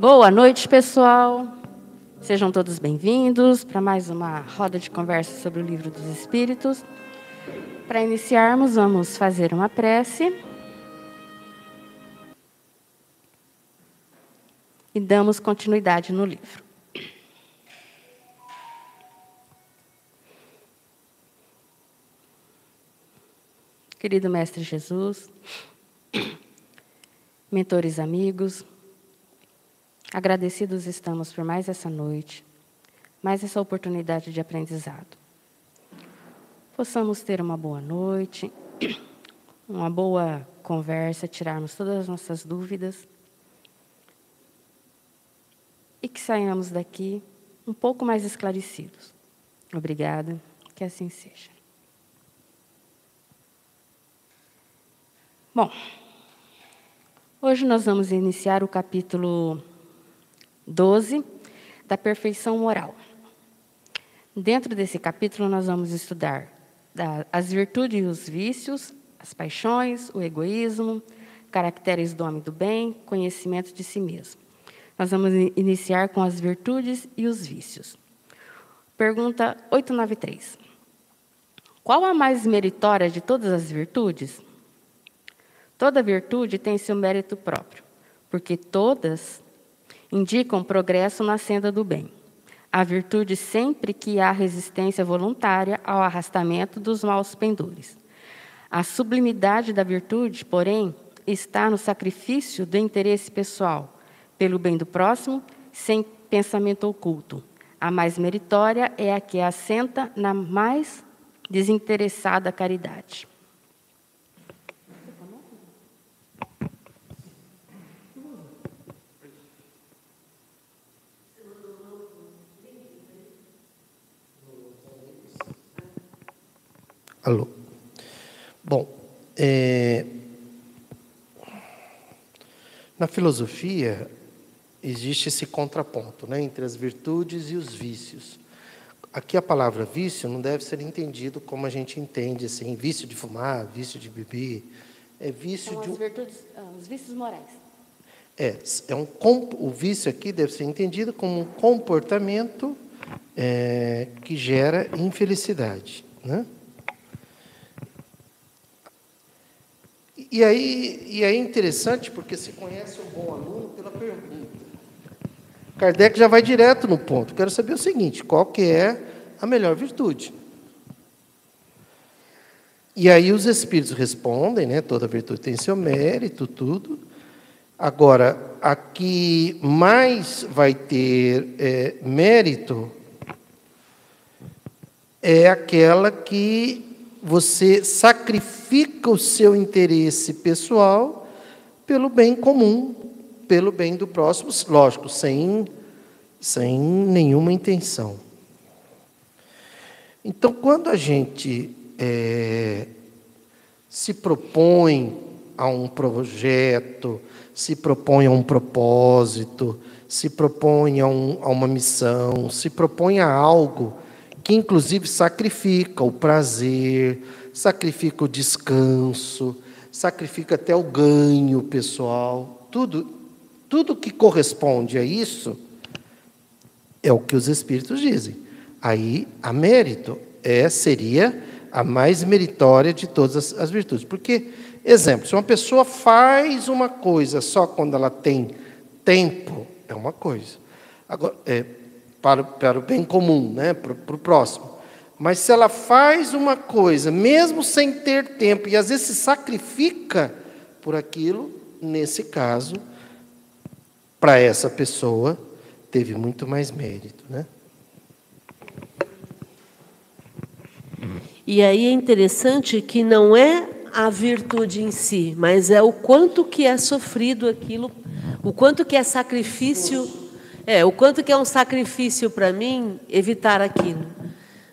Boa noite, pessoal. Sejam todos bem-vindos para mais uma roda de conversa sobre o Livro dos Espíritos. Para iniciarmos, vamos fazer uma prece. E damos continuidade no livro. Querido Mestre Jesus, mentores amigos, agradecidos estamos por mais essa noite, mais essa oportunidade de aprendizado. Possamos ter uma boa noite, uma boa conversa, tirarmos todas as nossas dúvidas e que saiamos daqui um pouco mais esclarecidos. Obrigada, que assim seja. Bom, hoje nós vamos iniciar o capítulo 12 da perfeição moral. Dentro desse capítulo, nós vamos estudar as virtudes e os vícios, as paixões, o egoísmo, caracteres do homem do bem, conhecimento de si mesmo. Nós vamos iniciar com as virtudes e os vícios. Pergunta 893. Qual a mais meritória de todas as virtudes? Toda virtude tem seu mérito próprio, porque todas indicam progresso na senda do bem. A virtude sempre que há resistência voluntária ao arrastamento dos maus pendores. A sublimidade da virtude, porém, está no sacrifício do interesse pessoal, pelo bem do próximo, sem pensamento oculto. A mais meritória é a que assenta na mais desinteressada caridade. Alô. Bom, é, na filosofia existe esse contraponto né, entre as virtudes e os vícios. Aqui a palavra vício não deve ser entendido como a gente entende, assim, vício de fumar, vício de beber. É vício São de. As virtudes, ah, os vícios morais. É, é um, o vício aqui deve ser entendido como um comportamento é, que gera infelicidade. Né? E aí, e é interessante porque se conhece um bom aluno pela pergunta. Kardec já vai direto no ponto. Quero saber o seguinte: qual que é a melhor virtude? E aí os espíritos respondem, né? Toda virtude tem seu mérito, tudo. Agora, a que mais vai ter é, mérito é aquela que você sacrifica o seu interesse pessoal pelo bem comum, pelo bem do próximo, lógico, sem, sem nenhuma intenção. Então, quando a gente é, se propõe a um projeto, se propõe a um propósito, se propõe a, um, a uma missão, se propõe a algo que inclusive sacrifica o prazer, sacrifica o descanso, sacrifica até o ganho pessoal, tudo, tudo que corresponde a isso é o que os espíritos dizem. Aí a mérito é seria a mais meritória de todas as, as virtudes, porque exemplo, se uma pessoa faz uma coisa só quando ela tem tempo é uma coisa. Agora, é, para, para o bem comum, né? para, para o próximo. Mas se ela faz uma coisa, mesmo sem ter tempo, e às vezes se sacrifica por aquilo, nesse caso, para essa pessoa, teve muito mais mérito. Né? E aí é interessante que não é a virtude em si, mas é o quanto que é sofrido aquilo, o quanto que é sacrifício é, o quanto que é um sacrifício para mim evitar aquilo.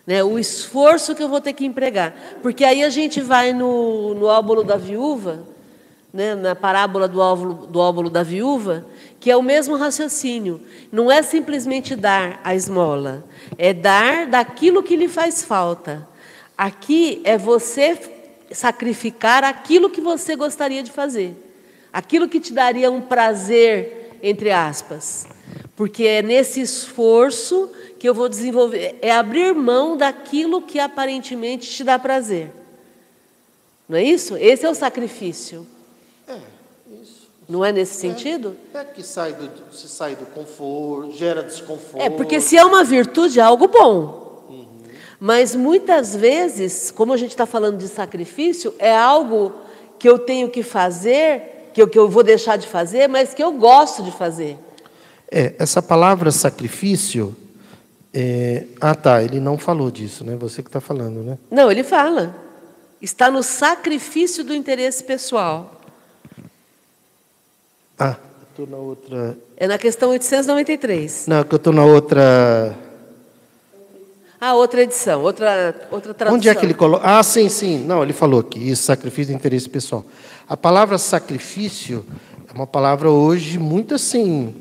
Né? O esforço que eu vou ter que empregar. Porque aí a gente vai no, no óbolo da viúva, né? na parábola do óvulo, do óbolo da viúva, que é o mesmo raciocínio. Não é simplesmente dar a esmola, é dar daquilo que lhe faz falta. Aqui é você sacrificar aquilo que você gostaria de fazer, aquilo que te daria um prazer entre aspas. Porque é nesse esforço que eu vou desenvolver, é abrir mão daquilo que aparentemente te dá prazer. Não é isso? Esse é o sacrifício. É, isso. Não é nesse sentido? É que sai do, se sai do conforto, gera desconforto. É, porque se é uma virtude, é algo bom. Mas muitas vezes, como a gente está falando de sacrifício, é algo que eu tenho que fazer, que eu, que eu vou deixar de fazer, mas que eu gosto de fazer. É, essa palavra sacrifício. é, Ah, tá, ele não falou disso, né? Você que está falando, né? Não, ele fala. Está no sacrifício do interesse pessoal. Ah, eu estou na outra. É na questão 893. Não, que eu estou na outra. Ah, outra edição, outra, outra tradução. Onde é que ele coloca? Ah, sim, sim. Não, ele falou aqui, isso, sacrifício de interesse pessoal. A palavra sacrifício é uma palavra hoje muito assim.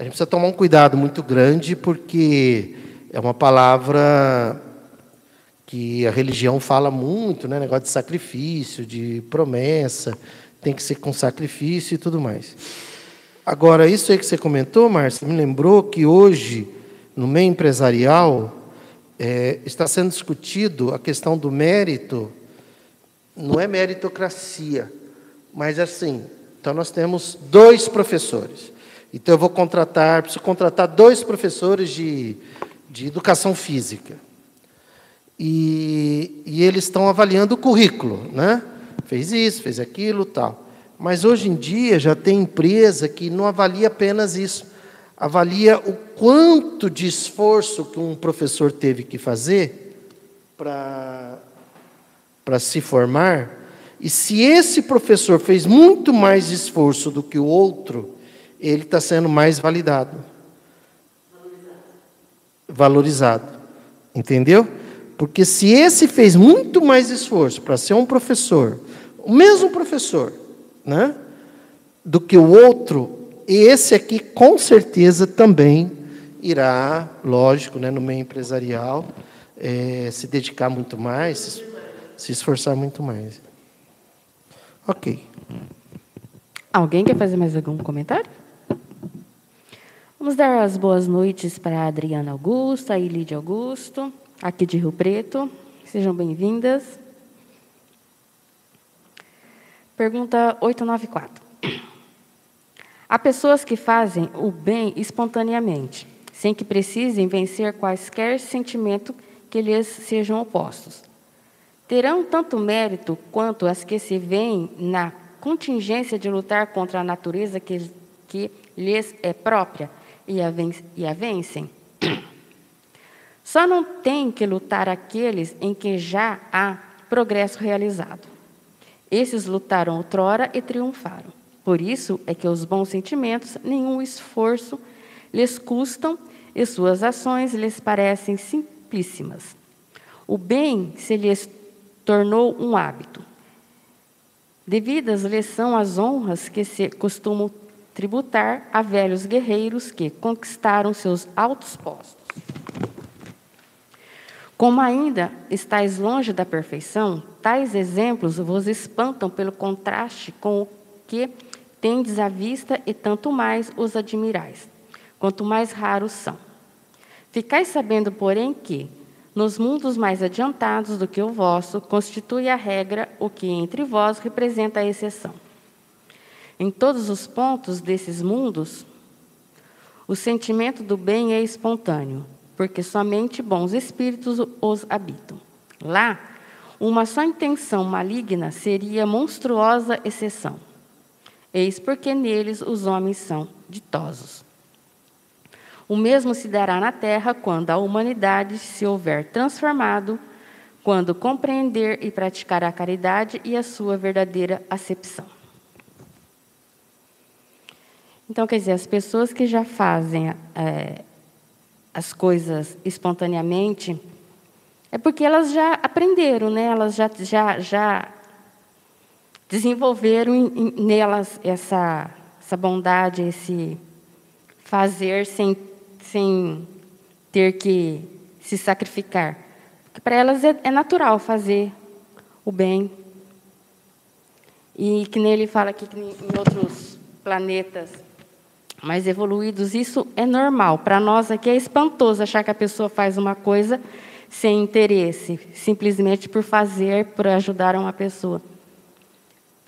A gente precisa tomar um cuidado muito grande, porque é uma palavra que a religião fala muito, né? Negócio de sacrifício, de promessa, tem que ser com sacrifício e tudo mais. Agora, isso aí que você comentou, Márcia, me lembrou que hoje, no meio empresarial, é, está sendo discutido a questão do mérito, não é meritocracia, mas assim, então nós temos dois professores. Então eu vou contratar, preciso contratar dois professores de, de educação física. E, e eles estão avaliando o currículo, né? Fez isso, fez aquilo, tal. Mas hoje em dia já tem empresa que não avalia apenas isso, avalia o quanto de esforço que um professor teve que fazer para para se formar, e se esse professor fez muito mais esforço do que o outro, ele está sendo mais validado. Valorizado. Entendeu? Porque se esse fez muito mais esforço para ser um professor, o mesmo professor, né, do que o outro, esse aqui com certeza também irá, lógico, né, no meio empresarial, é, se dedicar muito mais, se esforçar muito mais. Ok. Alguém quer fazer mais algum comentário? Vamos dar as boas noites para Adriana Augusto, a Ilide Augusto, aqui de Rio Preto. Sejam bem-vindas. Pergunta 894. Há pessoas que fazem o bem espontaneamente, sem que precisem vencer quaisquer sentimento que lhes sejam opostos. Terão tanto mérito quanto as que se veem na contingência de lutar contra a natureza que, que lhes é própria e a, ven e a vencem? Só não tem que lutar aqueles em que já há progresso realizado. Esses lutaram outrora e triunfaram. Por isso é que os bons sentimentos nenhum esforço lhes custam e suas ações lhes parecem simplíssimas. O bem se lhes tornou um hábito. Devidas lhes são as honras que se costumam tributar a velhos guerreiros que conquistaram seus altos postos. Como ainda estáis longe da perfeição, tais exemplos vos espantam pelo contraste com o que tendes à vista e tanto mais os admirais, quanto mais raros são. Ficais sabendo, porém, que, nos mundos mais adiantados do que o vosso, constitui a regra o que entre vós representa a exceção. Em todos os pontos desses mundos, o sentimento do bem é espontâneo, porque somente bons espíritos os habitam. Lá, uma só intenção maligna seria monstruosa exceção. Eis porque neles os homens são ditosos. O mesmo se dará na terra quando a humanidade se houver transformado, quando compreender e praticar a caridade e a sua verdadeira acepção. Então, quer dizer, as pessoas que já fazem é, as coisas espontaneamente, é porque elas já aprenderam, né? elas já, já, já desenvolveram em, em, nelas essa, essa bondade, esse fazer sem, sem ter que se sacrificar. Porque para elas é, é natural fazer o bem. E que nele fala aqui que em outros planetas mais evoluídos, isso é normal. Para nós aqui é espantoso achar que a pessoa faz uma coisa sem interesse, simplesmente por fazer, por ajudar uma pessoa.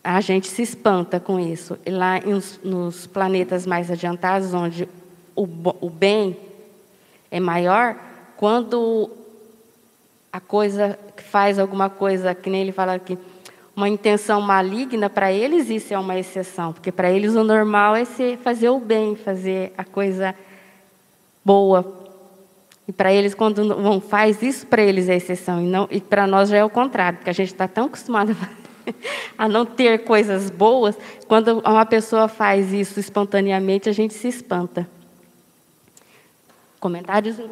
A gente se espanta com isso. E lá nos, planetas mais adiantados, onde o bem é maior, quando a coisa faz alguma coisa, que nem ele fala aqui, uma intenção maligna, para eles isso é uma exceção, porque para eles o normal é ser, fazer o bem, fazer a coisa boa. E para eles, quando não faz isso, para eles é exceção, e, não, e para nós já é o contrário, porque a gente está tão acostumado a não ter coisas boas, quando uma pessoa faz isso espontaneamente, a gente se espanta. Comentários? É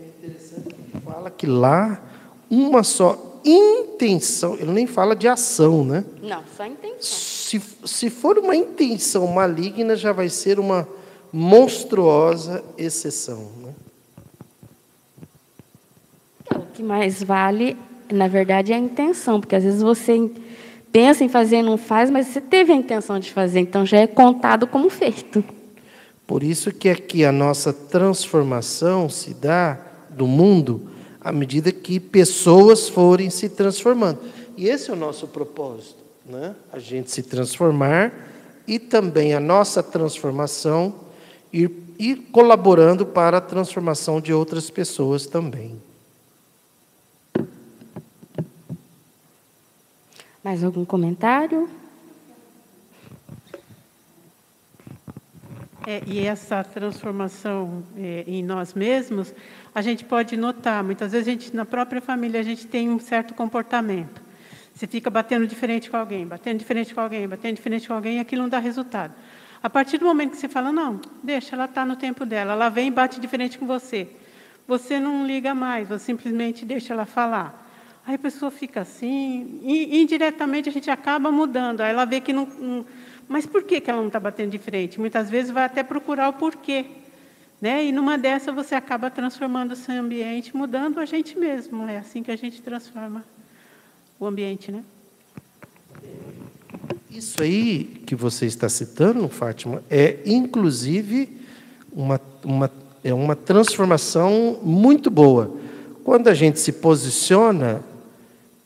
interessante que fala que lá uma só intenção, ele nem fala de ação, né? Não, só intenção. Se, se for uma intenção maligna, já vai ser uma monstruosa exceção. Né? É, o que mais vale, na verdade, é a intenção, porque às vezes você pensa em fazer e não faz, mas você teve a intenção de fazer, então já é contado como feito. Por isso que aqui a nossa transformação se dá do mundo à medida que pessoas forem se transformando. E esse é o nosso propósito, né? A gente se transformar e também a nossa transformação ir, ir colaborando para a transformação de outras pessoas também. Mais algum comentário? É, e essa transformação é, em nós mesmos a gente pode notar, muitas vezes a gente, na própria família a gente tem um certo comportamento. Você fica batendo diferente com alguém, batendo diferente com alguém, batendo diferente com alguém, e aquilo não dá resultado. A partir do momento que você fala, não, deixa, ela está no tempo dela, ela vem e bate diferente com você. Você não liga mais, você simplesmente deixa ela falar. Aí a pessoa fica assim, e indiretamente a gente acaba mudando. Aí ela vê que não. não mas por que, que ela não está batendo de frente? Muitas vezes vai até procurar o porquê. Né? E numa dessa você acaba transformando o seu ambiente, mudando a gente mesmo. É assim que a gente transforma o ambiente, né? Isso aí que você está citando, Fátima, é inclusive uma, uma, é uma transformação muito boa. Quando a gente se posiciona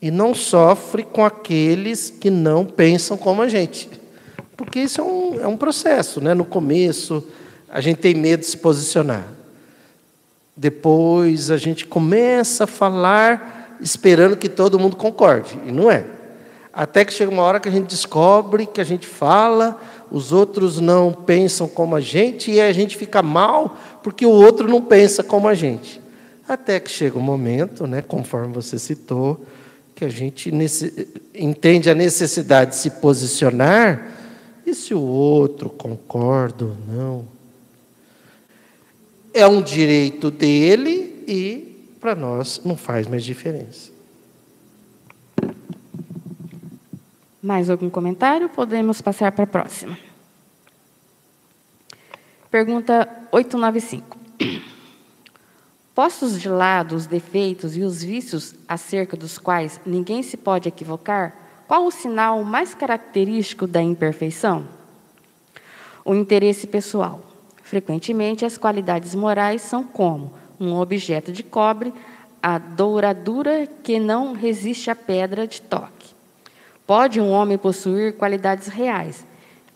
e não sofre com aqueles que não pensam como a gente. Porque isso é um, é um processo, né? No começo, a gente tem medo de se posicionar. Depois a gente começa a falar esperando que todo mundo concorde, e não é. Até que chega uma hora que a gente descobre que a gente fala, os outros não pensam como a gente e a gente fica mal porque o outro não pensa como a gente. Até que chega um momento, né, conforme você citou, que a gente entende a necessidade de se posicionar e se o outro concorda ou não é um direito dele e para nós não faz mais diferença. Mais algum comentário? Podemos passar para a próxima. Pergunta 895. Postos de lado os defeitos e os vícios acerca dos quais ninguém se pode equivocar, qual o sinal mais característico da imperfeição? O interesse pessoal. Frequentemente, as qualidades morais são como um objeto de cobre, a douradura que não resiste à pedra de toque. Pode um homem possuir qualidades reais,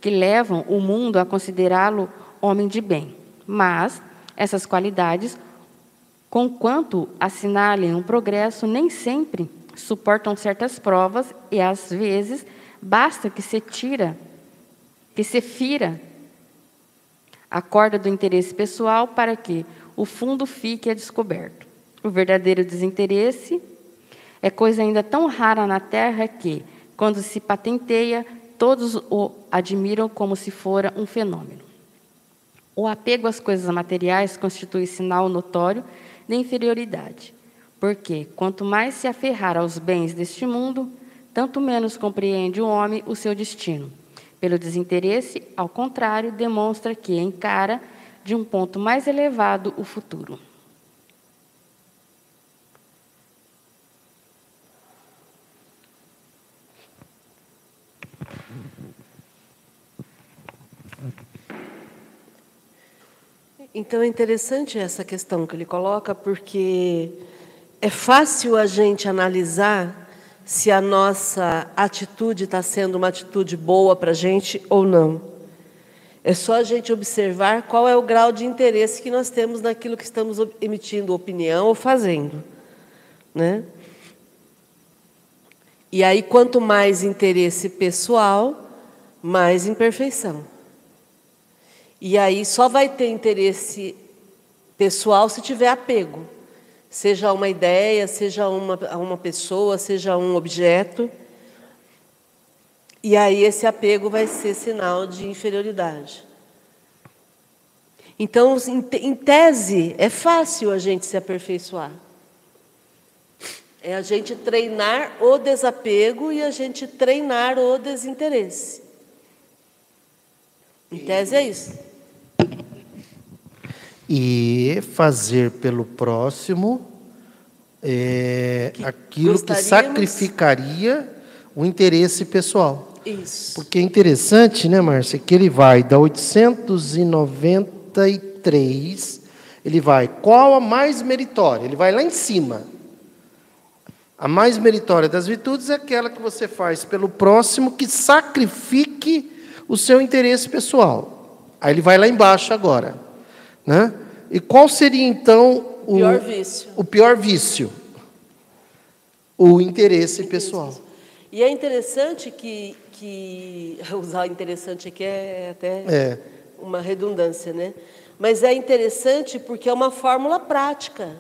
que levam o mundo a considerá-lo homem de bem, mas essas qualidades, conquanto assinalem um progresso, nem sempre suportam certas provas e às vezes basta que se tira, que se fira a corda do interesse pessoal para que o fundo fique a descoberto. O verdadeiro desinteresse é coisa ainda tão rara na Terra que, quando se patenteia, todos o admiram como se fora um fenômeno. O apego às coisas materiais constitui sinal notório de inferioridade, porque quanto mais se aferrar aos bens deste mundo, tanto menos compreende o homem o seu destino. Pelo desinteresse, ao contrário, demonstra que encara de um ponto mais elevado o futuro. Então é interessante essa questão que ele coloca, porque é fácil a gente analisar se a nossa atitude está sendo uma atitude boa para a gente ou não. É só a gente observar qual é o grau de interesse que nós temos naquilo que estamos emitindo opinião ou fazendo. Né? E aí, quanto mais interesse pessoal, mais imperfeição. E aí só vai ter interesse pessoal se tiver apego. Seja uma ideia, seja uma, uma pessoa, seja um objeto. E aí esse apego vai ser sinal de inferioridade. Então, em tese, é fácil a gente se aperfeiçoar. É a gente treinar o desapego e a gente treinar o desinteresse. Em tese é isso. E fazer pelo próximo é, que aquilo que sacrificaria o interesse pessoal. Isso. Porque é interessante, né, Márcia, que ele vai da 893, ele vai, qual a mais meritória? Ele vai lá em cima. A mais meritória das virtudes é aquela que você faz pelo próximo que sacrifique o seu interesse pessoal. Aí ele vai lá embaixo agora. Né? E qual seria então o pior vício? O pior vício? O interesse pessoal. E é interessante que, que usar interessante aqui é até é. uma redundância, né? Mas é interessante porque é uma fórmula prática.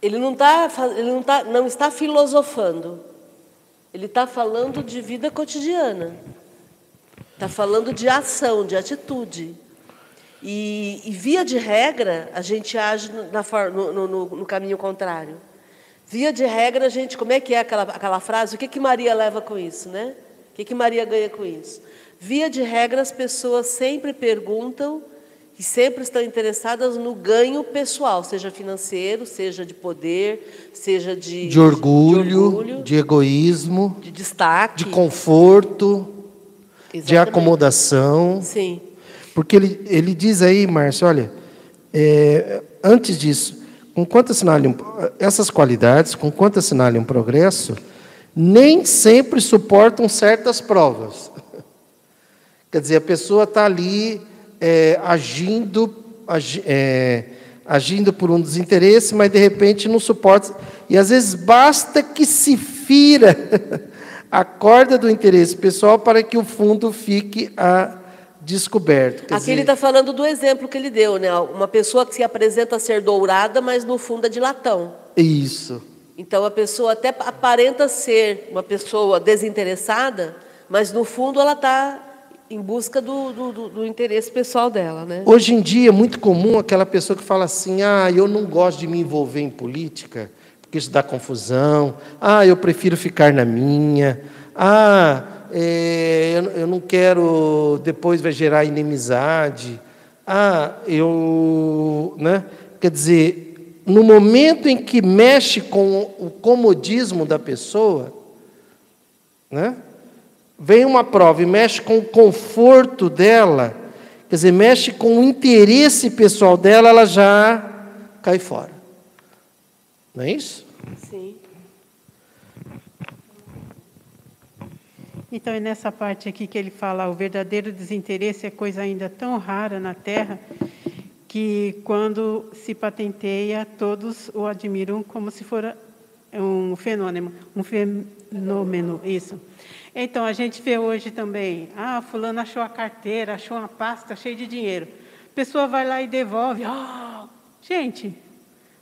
Ele não, tá, ele não, tá, não está filosofando. Ele está falando de vida cotidiana. Está falando de ação, de atitude. E, e, via de regra, a gente age na, no, no, no, caminho contrário. Via de regra, a gente, como é que é aquela, aquela frase? O que, que Maria leva com isso, né? O que, que Maria ganha com isso? Via de regra, as pessoas sempre perguntam que sempre estão interessadas no ganho pessoal, seja financeiro, seja de poder, seja de, de, orgulho, de, orgulho, de egoísmo, de destaque, de conforto, Exatamente. de acomodação. Sim. Porque ele, ele diz aí, Márcio, olha, é, antes disso, com quanto assinale um, essas qualidades, com quanto assinale um progresso, nem sempre suportam certas provas. Quer dizer, a pessoa está ali é, agindo, agi, é, agindo por um desinteresse, mas de repente não suporta. E às vezes basta que se fira a corda do interesse pessoal para que o fundo fique a descoberto. Aqui dizer... ele está falando do exemplo que ele deu, né? Uma pessoa que se apresenta ser dourada, mas no fundo é de latão. Isso. Então a pessoa até aparenta ser uma pessoa desinteressada, mas no fundo ela está em busca do, do, do, interesse pessoal dela, né? Hoje em dia é muito comum aquela pessoa que fala assim: ah, eu não gosto de me envolver em política, porque isso dá confusão. Ah, eu prefiro ficar na minha. Ah, eu, eu não quero, depois vai gerar inimizade. Ah, eu. Né? Quer dizer, no momento em que mexe com o comodismo da pessoa, né? vem uma prova e mexe com o conforto dela, quer dizer, mexe com o interesse pessoal dela, ela já cai fora. Não é isso? Sim. Então, é nessa parte aqui que ele fala: o verdadeiro desinteresse é coisa ainda tão rara na Terra que, quando se patenteia, todos o admiram como se fosse um fenômeno, um fenômeno, isso. Então, a gente vê hoje também, ah, fulano achou a carteira, achou uma pasta cheia de dinheiro. A pessoa vai lá e devolve. Oh, gente,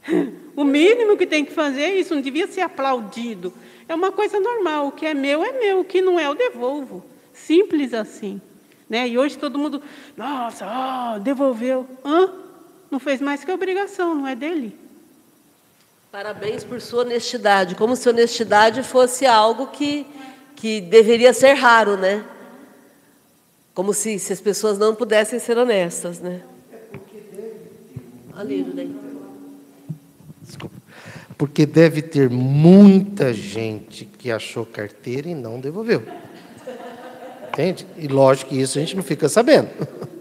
o mínimo que tem que fazer é isso, não devia ser aplaudido. É uma coisa normal, o que é meu é meu, o que não é eu devolvo. Simples assim. Né? E hoje todo mundo, nossa, oh, devolveu. Hã? Não fez mais que obrigação, não é dele. Parabéns por sua honestidade, como se honestidade fosse algo que que deveria ser raro, né? Como se, se as pessoas não pudessem ser honestas, né? Ali, daí. Desculpa. Porque deve ter muita gente que achou carteira e não devolveu. Entende? E lógico que isso a gente não fica sabendo.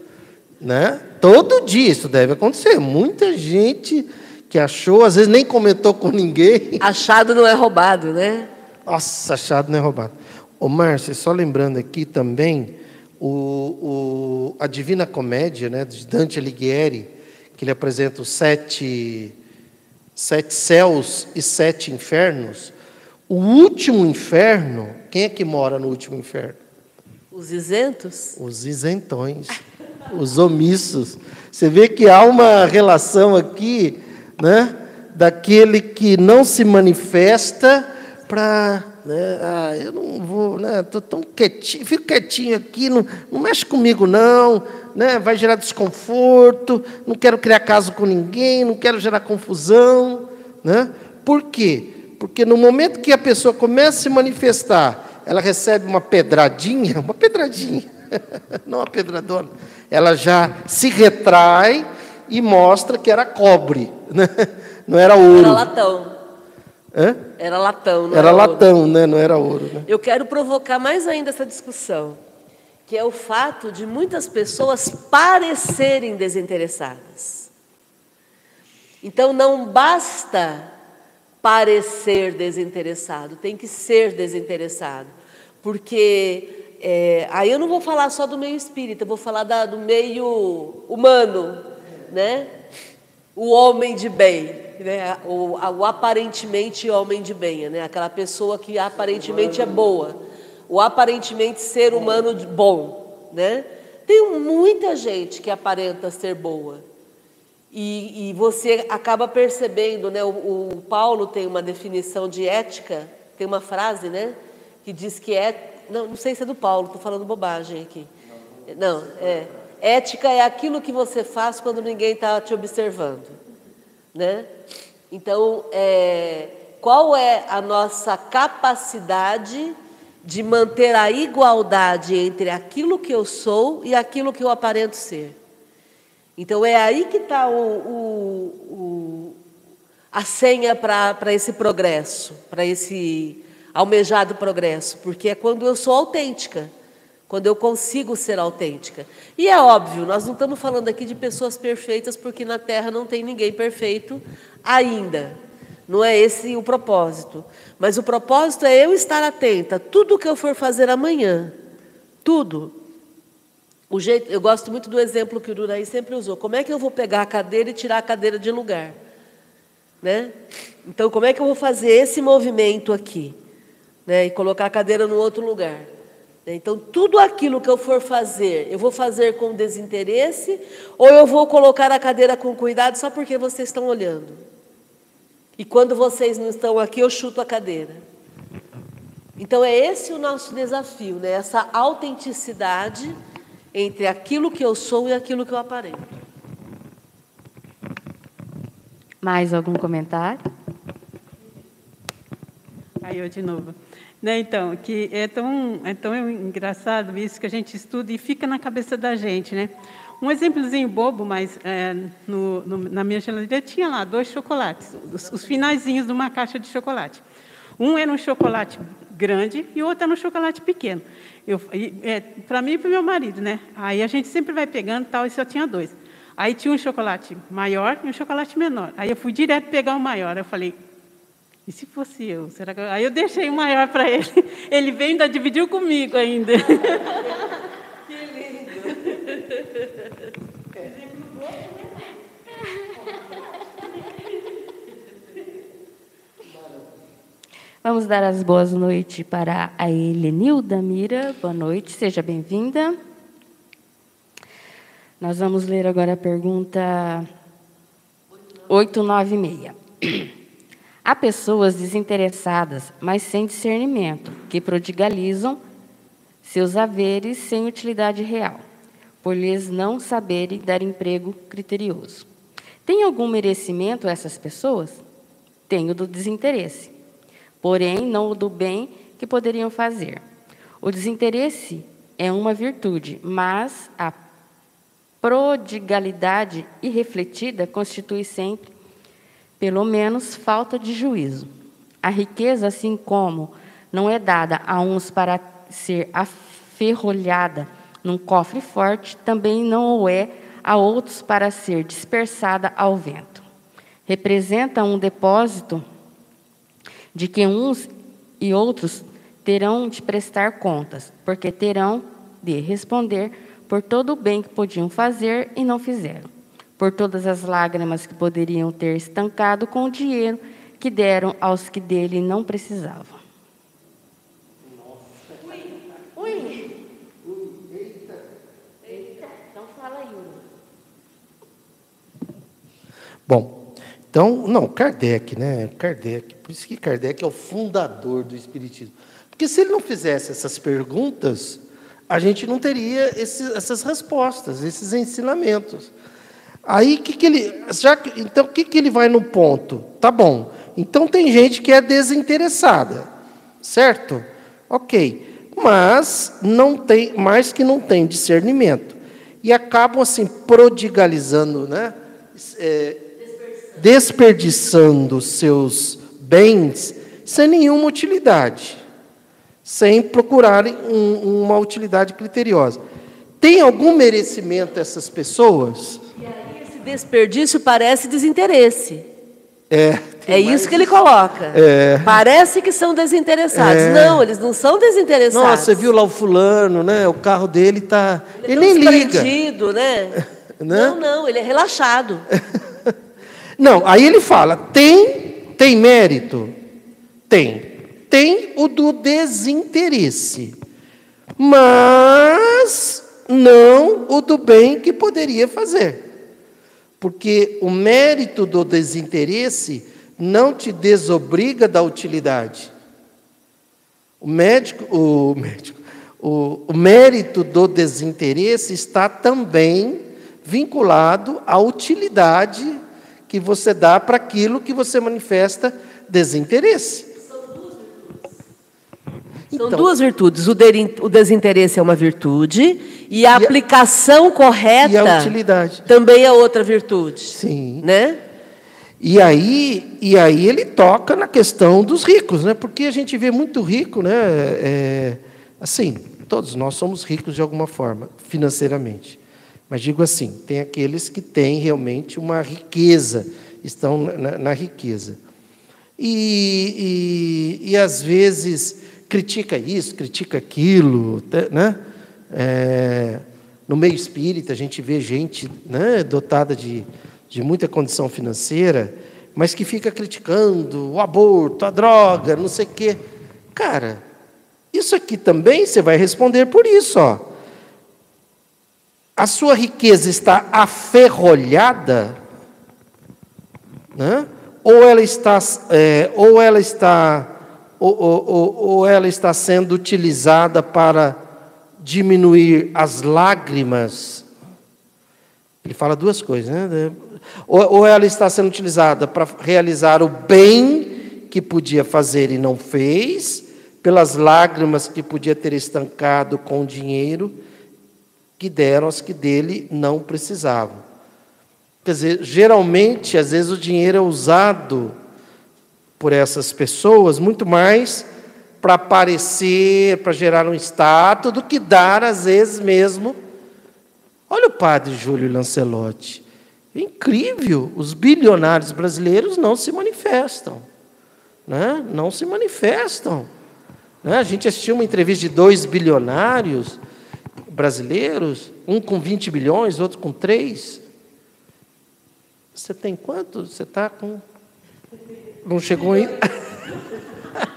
né? Todo dia isso deve acontecer. Muita gente que achou, às vezes nem comentou com ninguém. Achado não é roubado, né? Nossa, achado não é roubado. Ô, Márcia, só lembrando aqui também o, o, a Divina Comédia, né, de Dante Alighieri, que ele apresenta os sete, sete céus e sete infernos. O último inferno, quem é que mora no último inferno? Os isentos? Os isentões, os omissos. Você vê que há uma relação aqui, né, daquele que não se manifesta para né? Ah, eu não vou, né? Estou tão quietinho, fico quietinho aqui, não, não mexe comigo, não, né? Vai gerar desconforto, não quero criar caso com ninguém, não quero gerar confusão, né? Por quê? Porque no momento que a pessoa começa a se manifestar, ela recebe uma pedradinha, uma pedradinha, não uma pedradona, ela já se retrai e mostra que era cobre, né? não era ouro. Era latão. Hã? Era latão, não era, era latão, ouro. né? Não era ouro. Né? Eu quero provocar mais ainda essa discussão, que é o fato de muitas pessoas parecerem desinteressadas. Então não basta parecer desinteressado, tem que ser desinteressado, porque é, aí eu não vou falar só do meio espírita, vou falar da, do meio humano, né? O homem de bem né, o, o aparentemente homem de bem, né, aquela pessoa que aparentemente é boa, o aparentemente ser humano bom, né? Tem muita gente que aparenta ser boa e, e você acaba percebendo, né? O, o, Paulo tem uma definição de ética, tem uma frase, né, que diz que é, não, não sei se é do Paulo, estou falando bobagem aqui. Não, é ética é aquilo que você faz quando ninguém está te observando, né? Então, é, qual é a nossa capacidade de manter a igualdade entre aquilo que eu sou e aquilo que eu aparento ser? Então, é aí que está o, o, o, a senha para esse progresso, para esse almejado progresso, porque é quando eu sou autêntica quando eu consigo ser autêntica. E é óbvio, nós não estamos falando aqui de pessoas perfeitas, porque na Terra não tem ninguém perfeito ainda. Não é esse o propósito. Mas o propósito é eu estar atenta. Tudo que eu for fazer amanhã, tudo. O jeito, eu gosto muito do exemplo que o Duraí sempre usou. Como é que eu vou pegar a cadeira e tirar a cadeira de lugar? Né? Então, como é que eu vou fazer esse movimento aqui? Né? E colocar a cadeira no outro lugar? Então, tudo aquilo que eu for fazer, eu vou fazer com desinteresse ou eu vou colocar a cadeira com cuidado só porque vocês estão olhando? E quando vocês não estão aqui, eu chuto a cadeira. Então, é esse o nosso desafio, né? essa autenticidade entre aquilo que eu sou e aquilo que eu aparento. Mais algum comentário? Aí eu de novo. Né, então, que é tão, é tão engraçado isso que a gente estuda e fica na cabeça da gente, né? Um exemplozinho bobo, mas é, no, no, na minha geladeira tinha lá dois chocolates, os, os de uma caixa de chocolate. Um era um chocolate grande e o outro era um chocolate pequeno. É, para mim e para o meu marido, né? Aí a gente sempre vai pegando tal e só tinha dois. Aí tinha um chocolate maior e um chocolate menor. Aí eu fui direto pegar o maior. Eu falei, e se fosse eu? Será que... Aí eu deixei o maior para ele. Ele veio ainda dividiu comigo ainda. Que lindo. Vamos dar as boas noites para a Helenilda Mira. Boa noite, seja bem-vinda. Nós vamos ler agora a pergunta 896. Há pessoas desinteressadas, mas sem discernimento, que prodigalizam seus haveres sem utilidade real, por lhes não saberem dar emprego criterioso. Tem algum merecimento essas pessoas? Tem o do desinteresse, porém não o do bem que poderiam fazer. O desinteresse é uma virtude, mas a prodigalidade irrefletida constitui sempre pelo menos falta de juízo. A riqueza, assim como não é dada a uns para ser ferrolhada num cofre forte, também não o é a outros para ser dispersada ao vento. Representa um depósito de que uns e outros terão de prestar contas, porque terão de responder por todo o bem que podiam fazer e não fizeram, por todas as lágrimas que poderiam ter estancado com o dinheiro que deram aos que dele não precisavam. Bom, então, não, Kardec, né? Kardec. Por isso que Kardec é o fundador do Espiritismo. Porque se ele não fizesse essas perguntas, a gente não teria essas respostas, esses ensinamentos. Aí, que que ele, já, então, o que, que ele vai no ponto? Tá bom. Então, tem gente que é desinteressada, certo? Ok. Mas não tem, mais que não tem discernimento e acabam assim prodigalizando, né? É, desperdiçando seus bens sem nenhuma utilidade, sem procurarem um, uma utilidade criteriosa. Tem algum merecimento essas pessoas? Desperdício parece desinteresse. É, é isso que ele coloca. É. Parece que são desinteressados. É. Não, eles não são desinteressados. Nossa, você viu lá o fulano, né? O carro dele tá. Ele, Ele, é nem liga. desprendido, né? Né? Não, não, ele é relaxado. Não, aí ele fala: tem, tem mérito? Tem. Tem o do desinteresse. Mas não o do bem que poderia fazer. Porque o mérito do desinteresse não te desobriga da utilidade. O médico, o médico, o, o mérito do desinteresse está também vinculado à utilidade que você dá para aquilo que você manifesta desinteresse. São Então- duas virtudes. O, desinteresse é uma virtude e a a- aplicação correta E a utilidade. também é outra virtude. Sim. Né? E aí, e aí ele toca na questão dos ricos, né? Porque a gente vê muito rico, né? É, assim, todos nós somos ricos de alguma forma, financeiramente. Mas digo assim, tem aqueles que têm realmente uma riqueza, estão na, na riqueza. E, e, e às vezes critica isso, critica aquilo, te- né? É, no meio espírita a gente vê gente né, dotada de, de muita condição financeira, mas que fica criticando o aborto, a droga, não sei o quê. Cara, isso aqui também você vai responder por isso, ó. A sua riqueza está aferrolhada, né? ou ela está, é, ou ela está, ou, ou- ou- ela está sendo utilizada para diminuir as lágrimas. Ele fala duas coisas, né? Ou, ou ela está sendo utilizada para realizar o bem que podia fazer e não fez, pelas lágrimas que podia ter estancado com o dinheiro que deram aos que dele não precisavam. Quer dizer, geralmente, às vezes, o dinheiro é usado por essas pessoas muito mais para aparecer, para gerar um status, do que dar, às vezes mesmo. Olha o padre Júlio Lancelotti. É incrível, os bilionários brasileiros não se manifestam. Né? Não se manifestam. Né? A gente assistiu uma entrevista de dois bilionários brasileiros, um com 20 bilhões, outro com 3. Você tem quanto? Você está com. Não chegou ainda?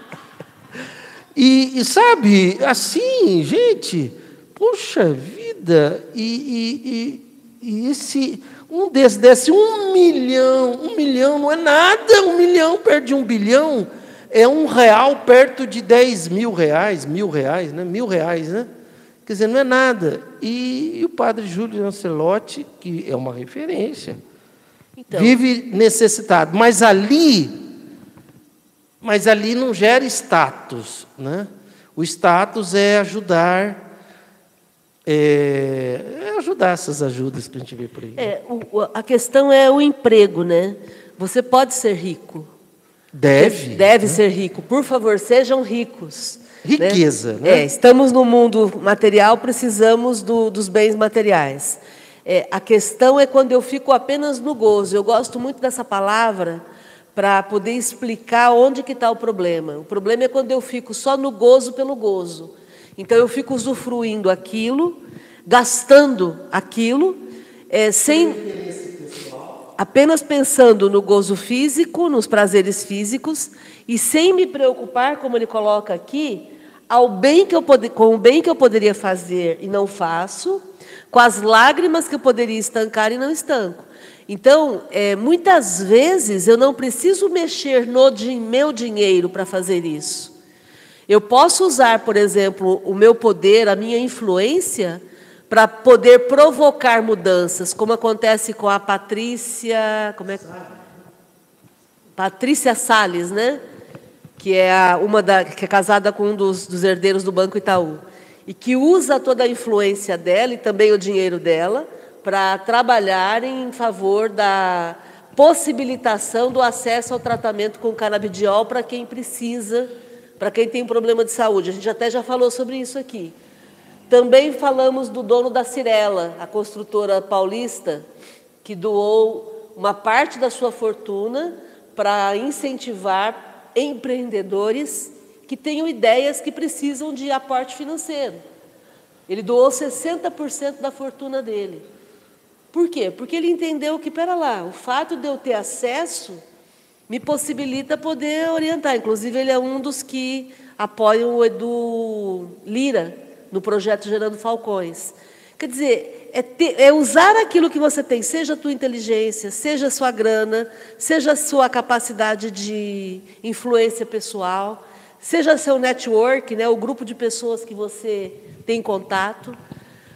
e, e sabe, assim, gente, poxa vida, e, e, e, esse. Um desse desse um milhão, um milhão não é nada, um milhão perto de um bilhão é um real perto de 10 mil reais, mil reais, né? Mil reais, né? Quer dizer, não é nada. E, e o padre Júlio Lancelotti, que é uma referência, Então, vive necessitado. Mas ali, mas ali não gera status, né? O status é ajudar, é, é ajudar essas ajudas que a gente vê por aí. é, o- a questão é o emprego, né? Você pode ser rico. Deve. Deve ser rico. Por favor, sejam ricos. Riqueza, né? né? É, estamos no mundo material, precisamos do, dos bens materiais. É, a questão é quando eu fico apenas no gozo. Eu gosto muito dessa palavra para poder explicar onde que está o problema. O problema é quando eu fico só no gozo pelo gozo. Então eu fico usufruindo aquilo, gastando aquilo, é, sem apenas pensando no gozo físico, nos prazeres físicos e sem me preocupar, como ele coloca aqui, ao bem que eu com o bem que eu poderia fazer e não faço, com as lágrimas que eu poderia estancar e não estanco. Então, é, muitas vezes eu não preciso mexer no meu dinheiro para fazer isso. Eu posso usar, por exemplo, o meu poder, a minha influência, para poder provocar mudanças, como acontece com a Patrícia, como é Patrícia Sales, né? que é a, uma da, que é casada com um dos, dos herdeiros do Banco Itaú, e que usa toda a influência dela e também o dinheiro dela para trabalhar em favor da possibilitação do acesso ao tratamento com canabidiol para quem precisa, para quem tem problema de saúde. A gente até já falou sobre isso aqui. Também falamos do dono da Cirela, a construtora paulista, que doou uma parte da sua fortuna para incentivar empreendedores que tenham ideias que precisam de aporte financeiro. Ele doou 60% da fortuna dele. Por quê? Porque ele entendeu que, pera lá, o fato de eu ter acesso me possibilita poder orientar. Inclusive, ele é um dos que apoiam o Edu Lira no projeto Gerando Falcões. Quer dizer, é, ter, é, usar aquilo que você tem, seja a tua inteligência, seja a sua grana, seja a sua capacidade de influência pessoal, seja seu network, né, o grupo de pessoas que você tem contato,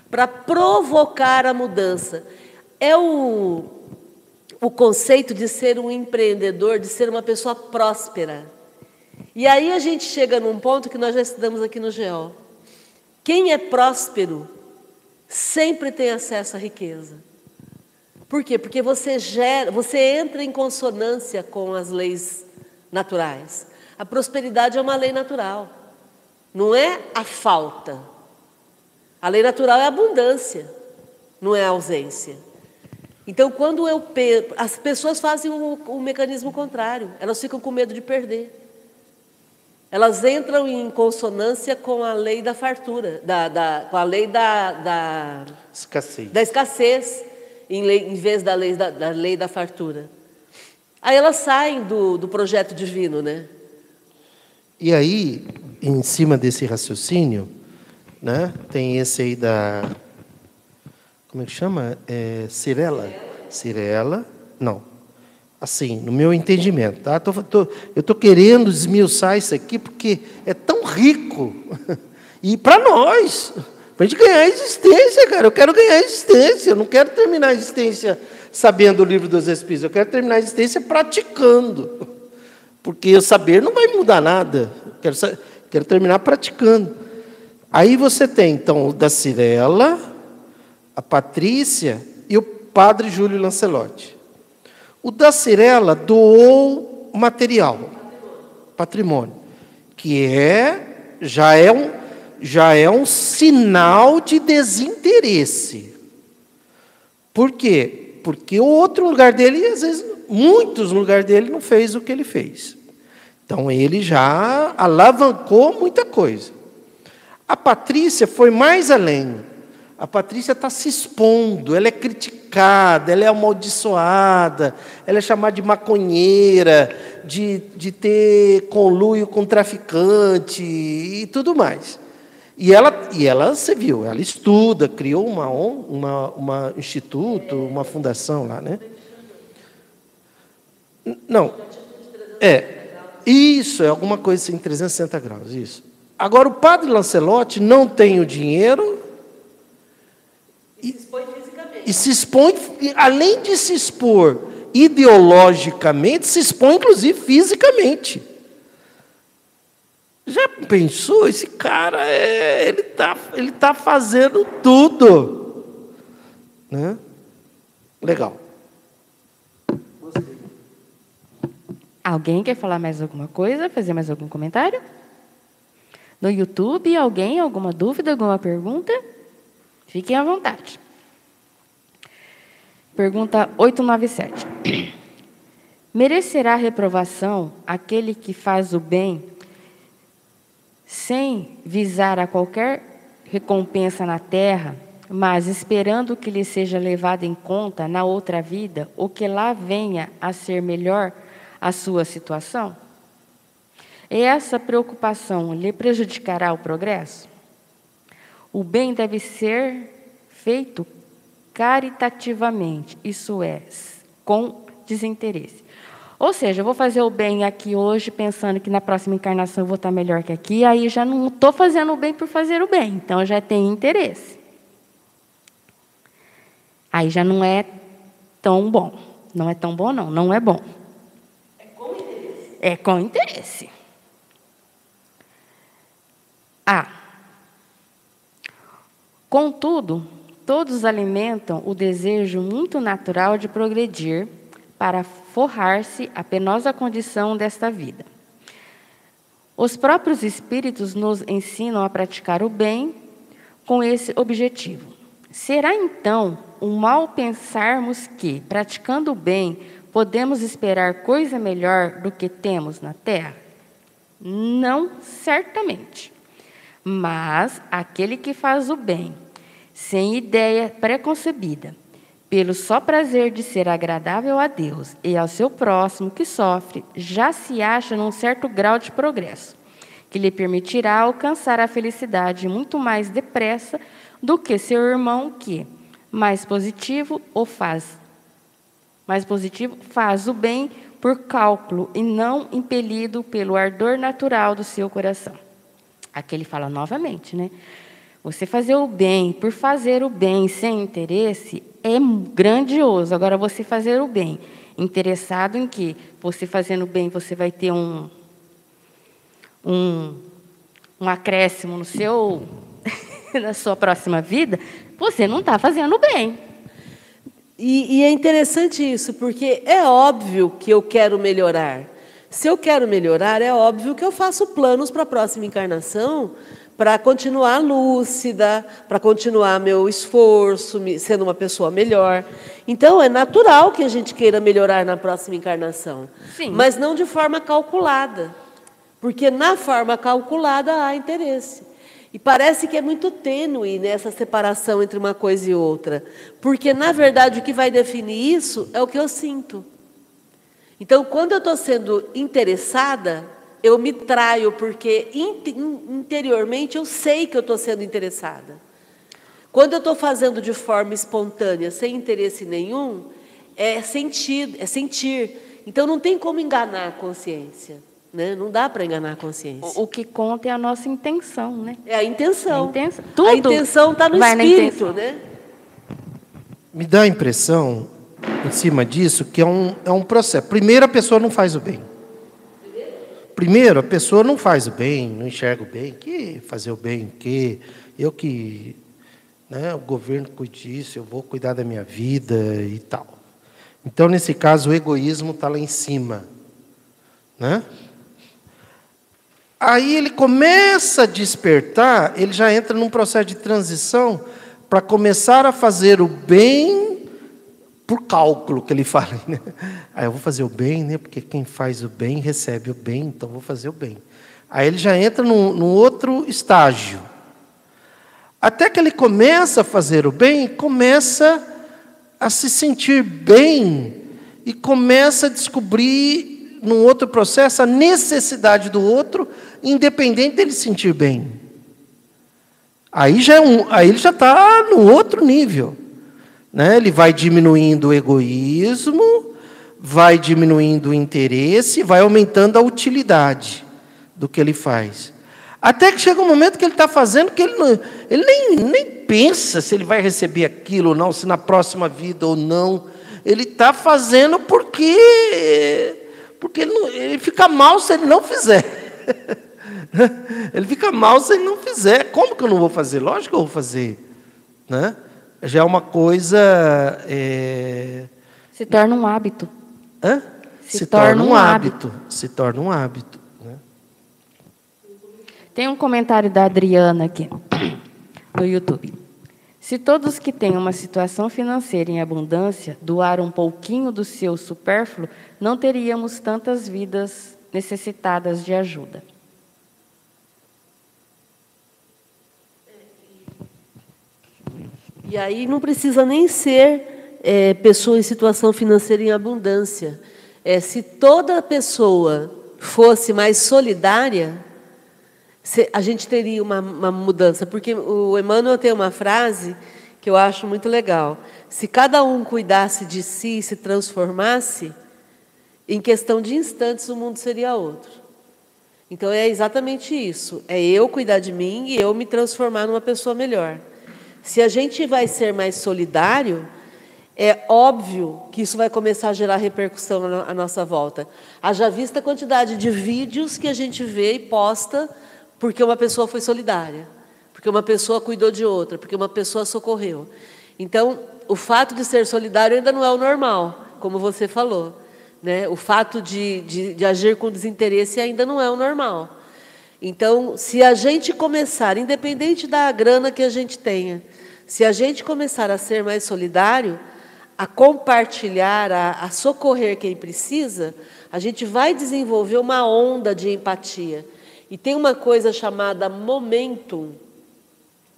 para provocar a mudança. É o, o conceito de ser um empreendedor, de ser uma pessoa próspera. E aí a gente chega num ponto que nós já estudamos aqui no GEO. Quem é próspero sempre tem acesso à riqueza. Por quê? Porque você gera, você entra em consonância com as leis naturais. A prosperidade é uma lei natural. Não é a falta. A lei natural é a abundância, não é a ausência. Então, quando eu as pessoas fazem o, o mecanismo contrário, elas ficam com medo de perder. Elas entram em consonância com a lei da fartura, da, da com a lei da, da escassez, da escassez em, lei, em vez da lei da, da lei da fartura. Aí elas saem do, do projeto divino, né? E aí, em cima desse raciocínio, né, tem esse aí da. Como é que chama? É, Cirela? Cirela. Não assim, no meu entendimento. Tá? Tô, tô, eu estou querendo esmiuçar isso aqui porque é tão rico. E para nós, para a gente ganhar existência, cara. Eu quero ganhar existência. Eu não quero terminar a existência sabendo o livro dos Espíritos. Eu quero terminar a existência praticando. Porque saber não vai mudar nada. Eu quero, quero terminar praticando. Aí você tem, então, o da Cirela, a Patrícia e o padre Júlio Lancelotti. O da Cirela doou material, patrimônio, que é já é um já é um sinal de desinteresse. Por quê? Porque o outro lugar dele, às vezes, muitos lugares dele não fez o que ele fez. Então ele já alavancou muita coisa. A Patrícia foi mais além. A Patrícia está se expondo, ela é criticada, ela é amaldiçoada, ela é chamada de maconheira, de, de ter conluio com traficante e tudo mais. E ela, e ela, você viu, ela estuda, criou uma, uma, uma instituto, uma fundação lá, né? Não, é, isso, é alguma coisa assim, 360 graus, isso. Agora, o padre Lancelotti não tem o dinheiro e, se expõe fisicamente. E se expõe, além de se expor ideologicamente, se expõe inclusive fisicamente. Já pensou? Esse cara, é, ele está ele tá fazendo tudo. Né? Legal. Alguém quer falar mais alguma coisa? Fazer mais algum comentário? No YouTube, alguém, alguma dúvida, alguma pergunta? Fiquem à vontade. Pergunta 897. Merecerá reprovação aquele que faz o bem sem visar a qualquer recompensa na terra, mas esperando que lhe seja levado em conta na outra vida ou que lá venha a ser melhor a sua situação? Essa preocupação lhe prejudicará o progresso? O bem deve ser feito caritativamente, isso é, com desinteresse. Ou seja, eu vou fazer o bem aqui hoje, pensando que na próxima encarnação eu vou estar melhor que aqui, aí já não estou fazendo o bem por fazer o bem, então já tem interesse. Aí já não é tão bom. Não é tão bom, não, não é bom. É com interesse. É com interesse. A. Contudo, todos alimentam o desejo muito natural de progredir para forrar-se a penosa condição desta vida. Os próprios espíritos nos ensinam a praticar o bem com esse objetivo. Será então um mal pensarmos que, praticando o bem, podemos esperar coisa melhor do que temos na terra? Não, certamente. Mas aquele que faz o bem, sem ideia preconcebida, pelo só prazer de ser agradável a Deus e ao seu próximo que sofre, já se acha num certo grau de progresso, que lhe permitirá alcançar a felicidade muito mais depressa do que seu irmão que, mais positivo, o faz. Mais positivo, faz o bem por cálculo e não impelido pelo ardor natural do seu coração. Aqui ele fala novamente, né? Você fazer o bem por fazer o bem sem interesse é grandioso. Agora, você fazer o bem interessado em que você fazendo o bem você vai ter um, um, um acréscimo no seu, na sua próxima vida, você não está fazendo o bem. E, e é interessante isso, porque é óbvio que eu quero melhorar. Se eu quero melhorar, é óbvio que eu faço planos para a próxima encarnação para continuar lúcida, para continuar meu esforço, sendo uma pessoa melhor. Então, é natural que a gente queira melhorar na próxima encarnação, Sim. mas não de forma calculada, porque na forma calculada há interesse. E parece que é muito tênue nessa separação entre uma coisa e outra, porque na verdade o que vai definir isso é o que eu sinto. Então, quando eu estou sendo interessada, eu me traio porque interiormente eu sei que eu estou sendo interessada. Quando eu estou fazendo de forma espontânea, sem interesse nenhum, é sentir, é sentir. Então não tem como enganar a consciência. Né? Não dá para enganar a consciência. O, o, que conta é a nossa intenção, né? É a intenção. A intenção, a intenção está no espírito, né? Me dá a impressão, em cima disso, que é um, é um processo. Primeiro, a pessoa não faz o bem. Primeiro, a pessoa não faz o bem, não enxerga o bem. Que fazer o bem? Que eu que né, o governo cuide disso, eu vou cuidar da minha vida e tal. Então, nesse caso, o egoísmo está lá em cima. Né? Aí ele começa a despertar, ele já entra num processo de transição para começar a fazer o bem por cálculo que ele fala. Né? Aí eu vou fazer o bem, né? porque quem faz o bem recebe o bem, então vou fazer o bem. Aí ele já entra num, num outro estágio. Até que ele começa a fazer o bem, começa a se sentir bem e começa a descobrir num outro processo a necessidade do outro, independente dele se sentir bem. Aí já é um, aí ele já está no outro nível. Né? Ele vai diminuindo o egoísmo, vai diminuindo o interesse, vai aumentando a utilidade do que ele faz. Até que chega um momento que ele está fazendo que ele, não, ele nem, nem pensa se ele vai receber aquilo ou não, se na próxima vida ou não. Ele está fazendo porque, porque ele, não, ele fica mal se ele não fizer. ele fica mal se ele não fizer. Como que eu não vou fazer? Lógico que eu vou fazer. Né? Já é uma coisa. É... Se torna um hábito. Hã? Se, Se torna, torna, um hábito. hábito. Se torna um hábito. Né? Tem um comentário da Adriana aqui, no YouTube. Se todos que têm uma situação financeira em abundância doaram um pouquinho do seu supérfluo, não teríamos tantas vidas necessitadas de ajuda. E aí não precisa nem ser é, pessoa em situação financeira em abundância. É, se toda pessoa fosse mais solidária, a gente teria uma, uma mudança. Porque o Emmanuel tem uma frase que eu acho muito legal. Se cada um cuidasse de si e se transformasse, em questão de instantes o mundo seria outro. Então é exatamente isso. É eu cuidar de mim e eu me transformar numa pessoa melhor. Se a gente vai ser mais solidário, é óbvio que isso vai começar a gerar repercussão à nossa volta. Haja vista a quantidade de vídeos que a gente vê e posta porque uma pessoa foi solidária, porque uma pessoa cuidou de outra, porque uma pessoa socorreu. Então, o fato de ser solidário ainda não é o normal, como você falou. Né? O fato de, de, de agir com desinteresse ainda não é o normal. Então, se a gente começar, independente da grana que a gente tenha, se a gente começar a ser mais solidário, a compartilhar, a, a socorrer quem precisa, a gente vai desenvolver uma onda de empatia. E tem uma coisa chamada momentum,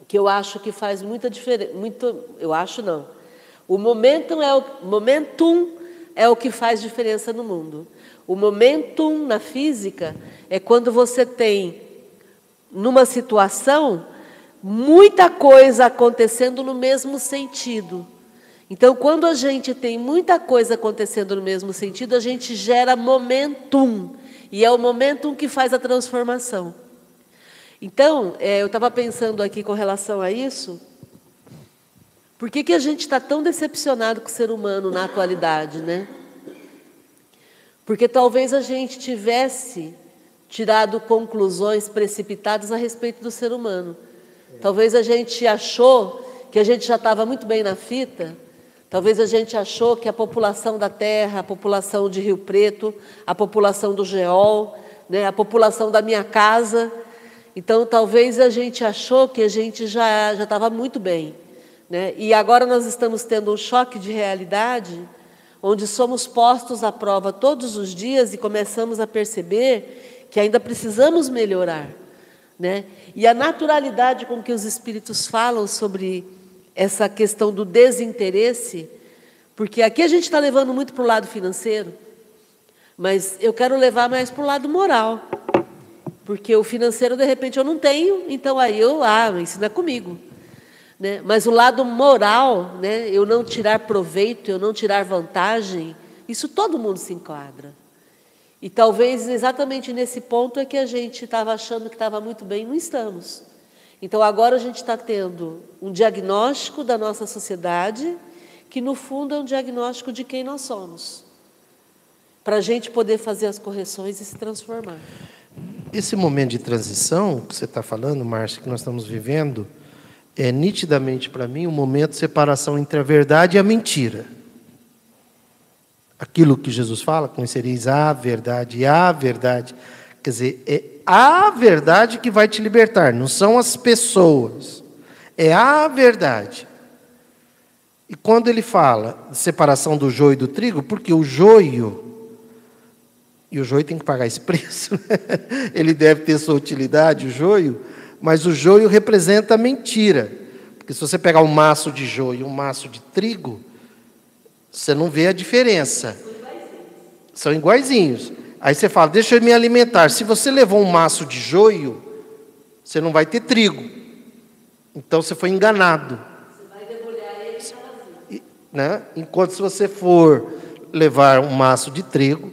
que eu acho que faz muita diferença. Muito, eu acho não. O momentum é o, momentum é o que faz diferença no mundo. O momentum na física é quando você tem, numa situação, muita coisa acontecendo no mesmo sentido. Então, quando a gente tem muita coisa acontecendo no mesmo sentido, a gente gera momentum. E é o momentum que faz a transformação. Então, é, eu estava pensando aqui com relação a isso. Por que, que a gente está tão decepcionado com o ser humano na atualidade, né? Porque talvez a gente tivesse tirado conclusões precipitadas a respeito do ser humano. Talvez a gente achou que a gente já estava muito bem na fita Talvez a gente achou que a população da Terra, a população de Rio Preto, a população do Geol, né, a população da minha casa, então talvez a gente achou que a gente já já estava muito bem, né? E agora nós estamos tendo um choque de realidade, onde somos postos à prova todos os dias e começamos a perceber que ainda precisamos melhorar, né? E a naturalidade com que os espíritos falam sobre essa questão do desinteresse, porque aqui a gente está levando muito para o lado financeiro, mas eu quero levar mais para o lado moral. Porque o financeiro, de repente, eu não tenho, então aí eu, ah, é comigo. Né? Mas o lado moral, né, eu não tirar proveito, eu não tirar vantagem, isso todo mundo se enquadra. E talvez exatamente nesse ponto é que a gente estava achando que estava muito bem, não estamos. Então agora a gente está tendo um diagnóstico da nossa sociedade, que no fundo é um diagnóstico de quem nós somos, para a gente poder fazer as correções e se transformar. Esse momento de transição que você está falando, Márcia, que nós estamos vivendo, é nitidamente para mim um momento de separação entre a verdade e a mentira. Aquilo que Jesus fala, conhecereis a verdade a verdade. Quer dizer, é a verdade que vai te libertar, não são as pessoas. É a verdade. E quando ele fala separação do joio e do trigo, porque o joio, e o joio tem que pagar esse preço, né? ele deve ter sua utilidade, o joio, mas o joio representa a mentira. Porque se você pegar um maço de joio e um maço de trigo, você não vê a diferença. São iguaizinhos. Aí você fala, deixa eu me alimentar. Se você levou um maço de joio, você não vai ter trigo. Então você foi enganado. Você ele né? Enquanto se você for levar um maço de trigo.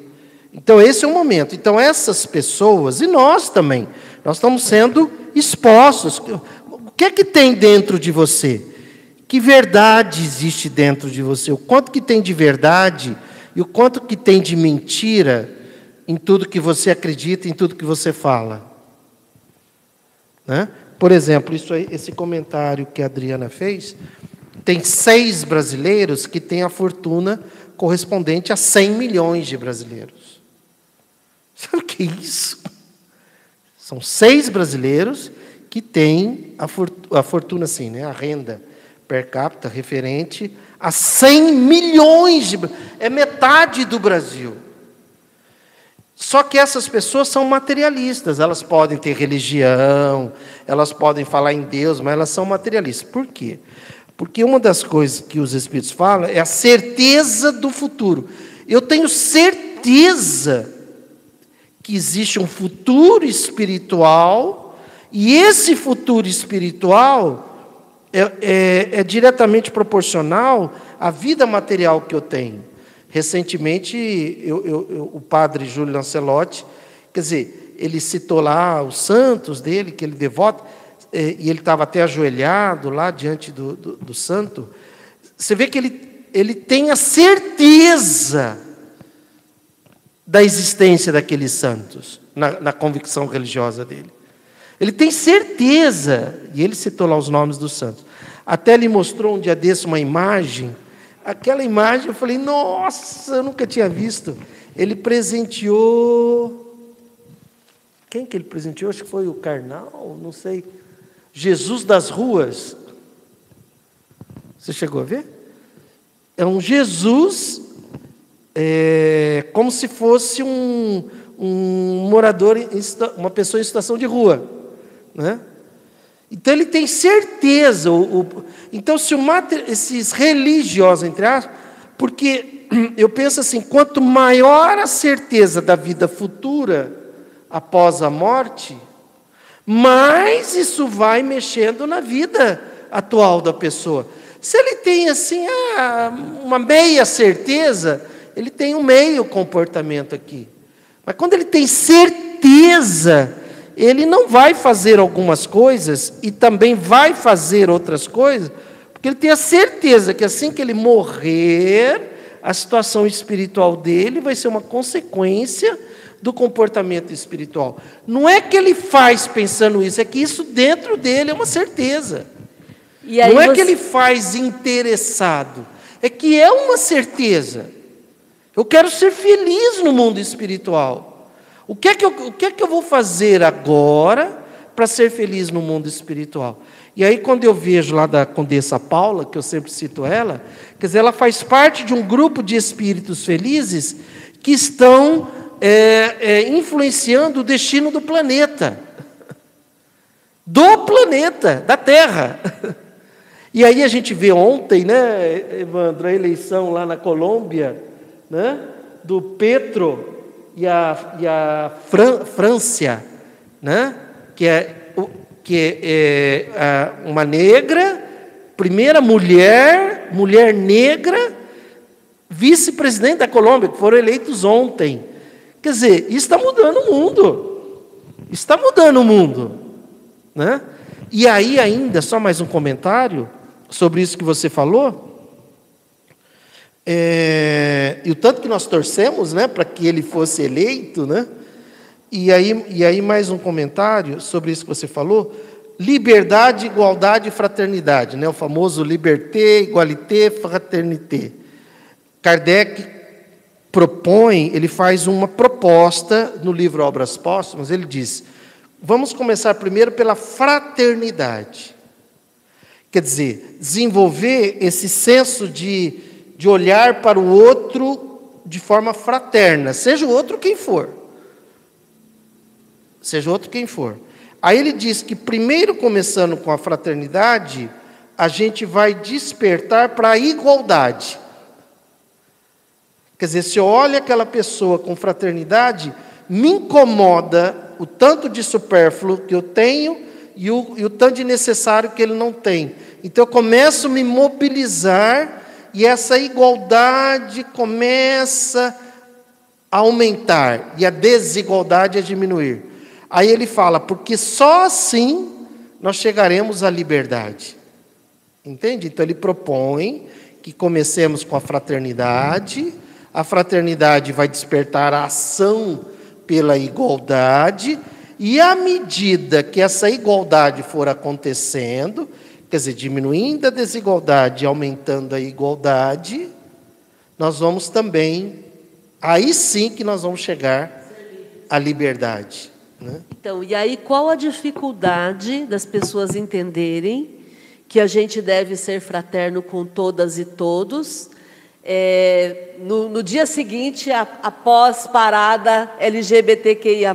Então esse é o momento. Então essas pessoas, e nós também, nós estamos sendo expostos. O que é que tem dentro de você? Que verdade existe dentro de você? O quanto que tem de verdade e o quanto que tem de mentira em tudo que você acredita, em tudo que você fala. Né? Por exemplo, isso aí, esse comentário que a Adriana fez, tem seis brasileiros que têm a fortuna correspondente a 100 milhões de brasileiros. Sabe o que é isso? São seis brasileiros que têm a, fortuna, a fortuna assim, né, a renda per capita referente a 100 milhões de é metade do Brasil. Só que essas pessoas são materialistas, elas podem ter religião, elas podem falar em Deus, mas elas são materialistas. Por quê? Porque uma das coisas que os Espíritos falam é a certeza do futuro. Eu tenho certeza que existe um futuro espiritual, e esse futuro espiritual é, é, é diretamente proporcional à vida material que eu tenho. Recentemente, eu, eu, eu, o padre Júlio Lancelotti, quer dizer, ele citou lá os santos dele, que ele devota, eh, e ele estava até ajoelhado lá diante do, do, do santo. Você vê que ele, ele tem a certeza da existência daqueles santos, na, na convicção religiosa dele. Ele tem certeza, e ele citou lá os nomes dos santos. Até ele mostrou um dia desse uma imagem Aquela imagem eu falei, nossa, eu nunca tinha visto. Ele presenteou. Quem que ele presenteou? Acho que foi o Carnal, não sei. Jesus das ruas. Você chegou a ver? É um Jesus é, como se fosse um, um morador, uma pessoa em situação de rua. Né? Então ele tem certeza. O, o, então, se esses religiosos, entre aspas, porque eu penso assim: quanto maior a certeza da vida futura após a morte, mais isso vai mexendo na vida atual da pessoa. Se ele tem assim ah, uma meia certeza, ele tem um meio comportamento aqui. Mas quando ele tem certeza ele não vai fazer algumas coisas e também vai fazer outras coisas, porque ele tem a certeza que assim que ele morrer, a situação espiritual dele vai ser uma consequência do comportamento espiritual. Não é que ele faz pensando isso, é que isso dentro dele é uma certeza. não é você... que ele faz interessado, é que é uma certeza. Eu quero ser feliz no mundo espiritual. O que é que eu, o que é que eu vou fazer agora para ser feliz no mundo espiritual? E aí, quando eu vejo lá da Condessa Paula, que eu sempre cito ela, quer dizer, ela faz parte de um grupo de espíritos felizes que estão é, é, influenciando o destino do planeta. Do planeta, da Terra. E aí a gente vê ontem, né, Evandro, a eleição lá na Colômbia, né, do Petro, e a, e a Fran, França, né? que é, que é, é uma negra, primeira mulher, mulher negra, vice-presidente da Colômbia, que foram eleitos ontem. Quer dizer, isso está mudando o mundo. Está mudando o mundo. Né? E aí, ainda, só mais um comentário sobre isso que você falou. É, e o tanto que nós torcemos né, para que ele fosse eleito, né? E aí, e aí, mais um comentário sobre isso que você falou: liberdade, igualdade e fraternidade, né? o famoso liberté, igualité, fraternité. Kardec propõe, ele faz uma proposta no livro Obras Póstumas, ele diz: vamos começar primeiro pela fraternidade. Quer dizer, desenvolver esse senso de de olhar para o outro de forma fraterna, seja o outro quem for. Seja o outro quem for. Aí ele diz que, primeiro começando com a fraternidade, a gente vai despertar para a igualdade. Quer dizer, se eu olho aquela pessoa com fraternidade, me incomoda o tanto de supérfluo que eu tenho e o, e o tanto de necessário que ele não tem. Então eu começo a me mobilizar e essa igualdade começa a aumentar e a desigualdade a diminuir. Aí ele fala, porque só assim nós chegaremos à liberdade. Entende? Então ele propõe que comecemos com a fraternidade, a fraternidade vai despertar a ação pela igualdade, e à medida que essa igualdade for acontecendo, Quer dizer, diminuindo a desigualdade aumentando a igualdade, nós vamos também, aí sim que nós vamos chegar à liberdade. Né? Então, e aí qual a dificuldade das pessoas entenderem que a gente deve ser fraterno com todas e todos? É, no, no, dia seguinte, após parada LGBTQIA,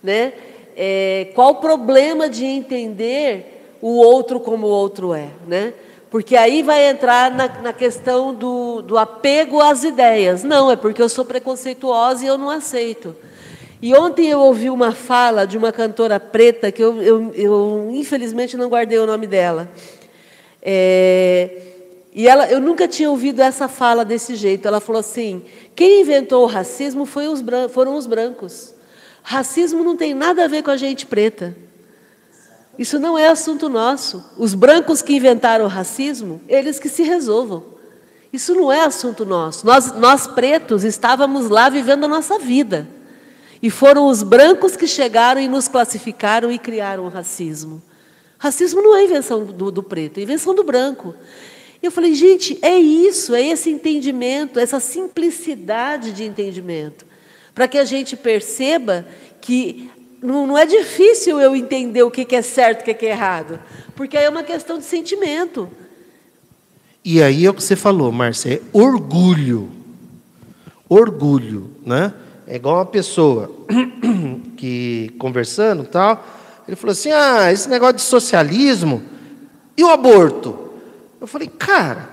né? É, qual o problema de entender o outro como o outro é? Né? Porque aí vai entrar na, na questão do, do apego às ideias. Não, é porque eu sou preconceituosa e eu não aceito. E ontem eu ouvi uma fala de uma cantora preta, que eu, eu, eu infelizmente não guardei o nome dela. É, e ela, eu nunca tinha ouvido essa fala desse jeito. Ela falou assim: quem inventou o racismo os foram os brancos. Racismo não tem nada a ver com a gente preta. Isso não é assunto nosso. Os brancos que inventaram o racismo, eles que se resolvam. Isso não é assunto nosso. Nós, nós pretos estávamos lá vivendo a nossa vida. E foram os brancos que chegaram e nos classificaram e criaram o racismo. Racismo não é invenção do, do preto, é invenção do branco. E eu falei, gente, é isso, é esse entendimento, essa simplicidade de entendimento, para que a gente perceba que não, não, é difícil eu entender o que, que é certo e o que, que é errado, porque aí é uma questão de sentimento. E aí é o que você falou, Márcia, é orgulho. Orgulho, né? É igual uma pessoa que conversando tal, ele falou assim: "Ah, esse negócio de socialismo e o aborto". Eu falei: "Cara,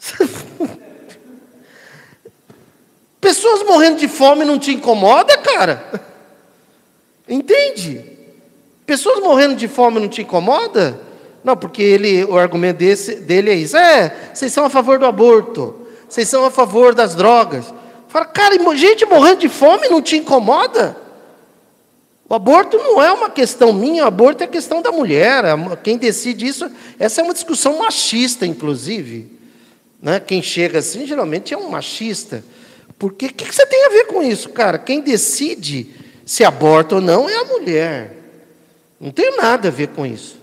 pessoas morrendo de fome não te incomoda, cara? Entende? Pessoas morrendo de fome não te incomoda? Não, porque ele, o argumento desse, dele é isso. É, vocês são a favor do aborto. Vocês são a favor das drogas. Fala, cara, gente morrendo de fome não te incomoda? O aborto não é uma questão minha, o aborto é questão da mulher. Quem decide isso, essa é uma discussão machista, inclusive. Né? Quem chega assim, geralmente é um machista. Porque o que, que você tem a ver com isso, cara? Quem decide se aborta ou não é a mulher. Não tem nada a ver com isso.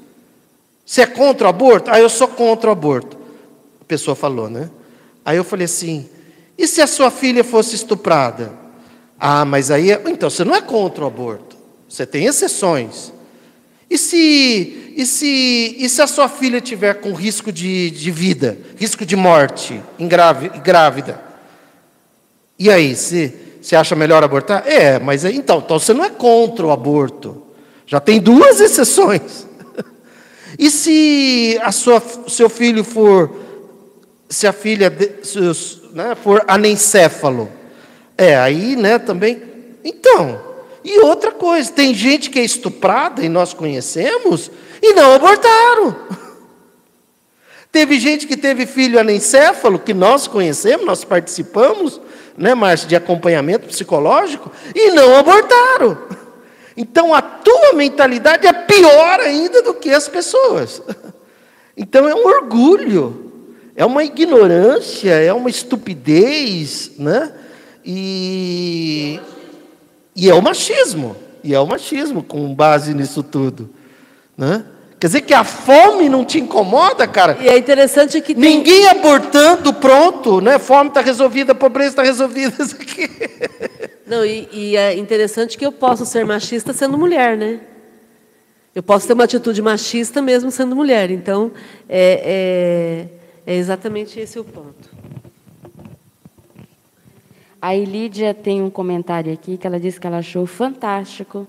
Você é contra o aborto? Ah, eu sou contra o aborto. A pessoa falou, né? Aí eu falei assim: e se a sua filha fosse estuprada? Ah, mas aí. É, então, você não é contra o aborto. Você tem exceções. E se, e se, e se a sua filha tiver com risco de, de vida, risco de morte, grávida? E aí, se, você acha melhor abortar? É, mas então, então você não é contra o aborto. Já tem duas exceções. E se a sua, seu filho for, se a filha, se os, né, for anencéfalo. É, aí, né, também. Então, e outra coisa, tem gente que é estuprada, e nós conhecemos, e não abortaram. Teve gente que teve filho anencéfalo, que nós conhecemos, nós participamos, né, Márcia, de acompanhamento psicológico, e não abortaram. Então a tua mentalidade é pior ainda do que as pessoas. Então é um orgulho é uma ignorância, é uma estupidez, né? E, e é o machismo, e é o machismo com base nisso tudo, né? Quer dizer que a fome não te incomoda, cara? E é interessante que tem... ninguém abortando, pronto, né? Fome está resolvida, pobreza está resolvida, isso aqui. Não, e, e é interessante que eu posso ser machista sendo mulher, né? Eu posso ter uma atitude machista mesmo sendo mulher. Então, é, é é exatamente esse o ponto. A Elídia tem um comentário aqui que ela disse que ela achou fantástico